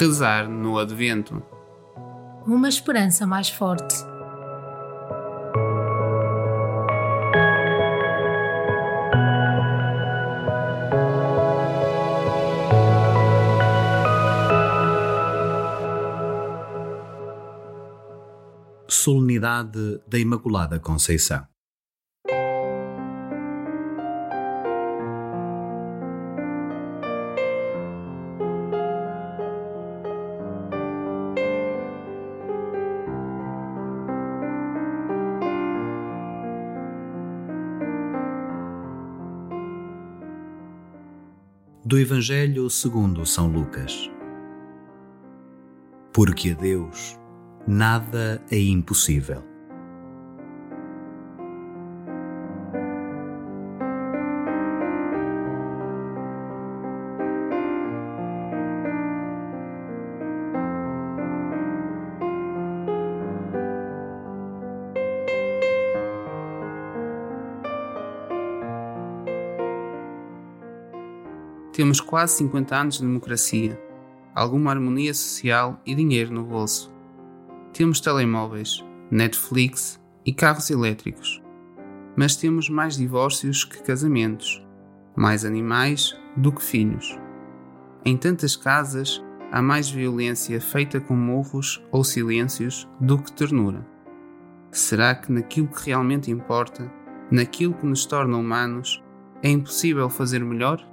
rezar no Advento. Uma esperança mais forte. Solenidade da Imaculada Conceição. Do Evangelho segundo São Lucas. Porque a Deus nada é impossível. Temos quase 50 anos de democracia, alguma harmonia social e dinheiro no bolso. Temos telemóveis, Netflix e carros elétricos. Mas temos mais divórcios que casamentos, mais animais do que filhos. Em tantas casas há mais violência feita com morros ou silêncios do que ternura. Será que naquilo que realmente importa, naquilo que nos torna humanos, é impossível fazer melhor?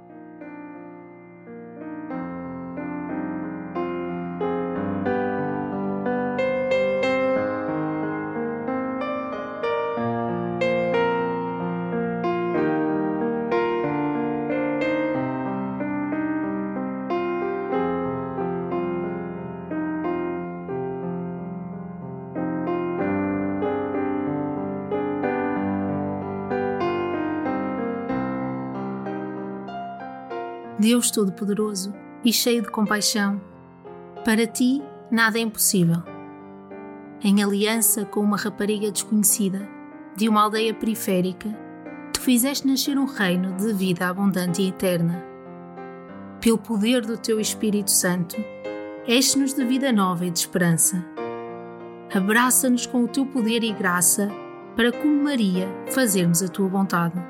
Deus Todo-Poderoso e cheio de compaixão, para ti nada é impossível. Em aliança com uma rapariga desconhecida, de uma aldeia periférica, tu fizeste nascer um reino de vida abundante e eterna. Pelo poder do teu Espírito Santo, enche-nos de vida nova e de esperança. Abraça-nos com o teu poder e graça para, como Maria, fazermos a tua vontade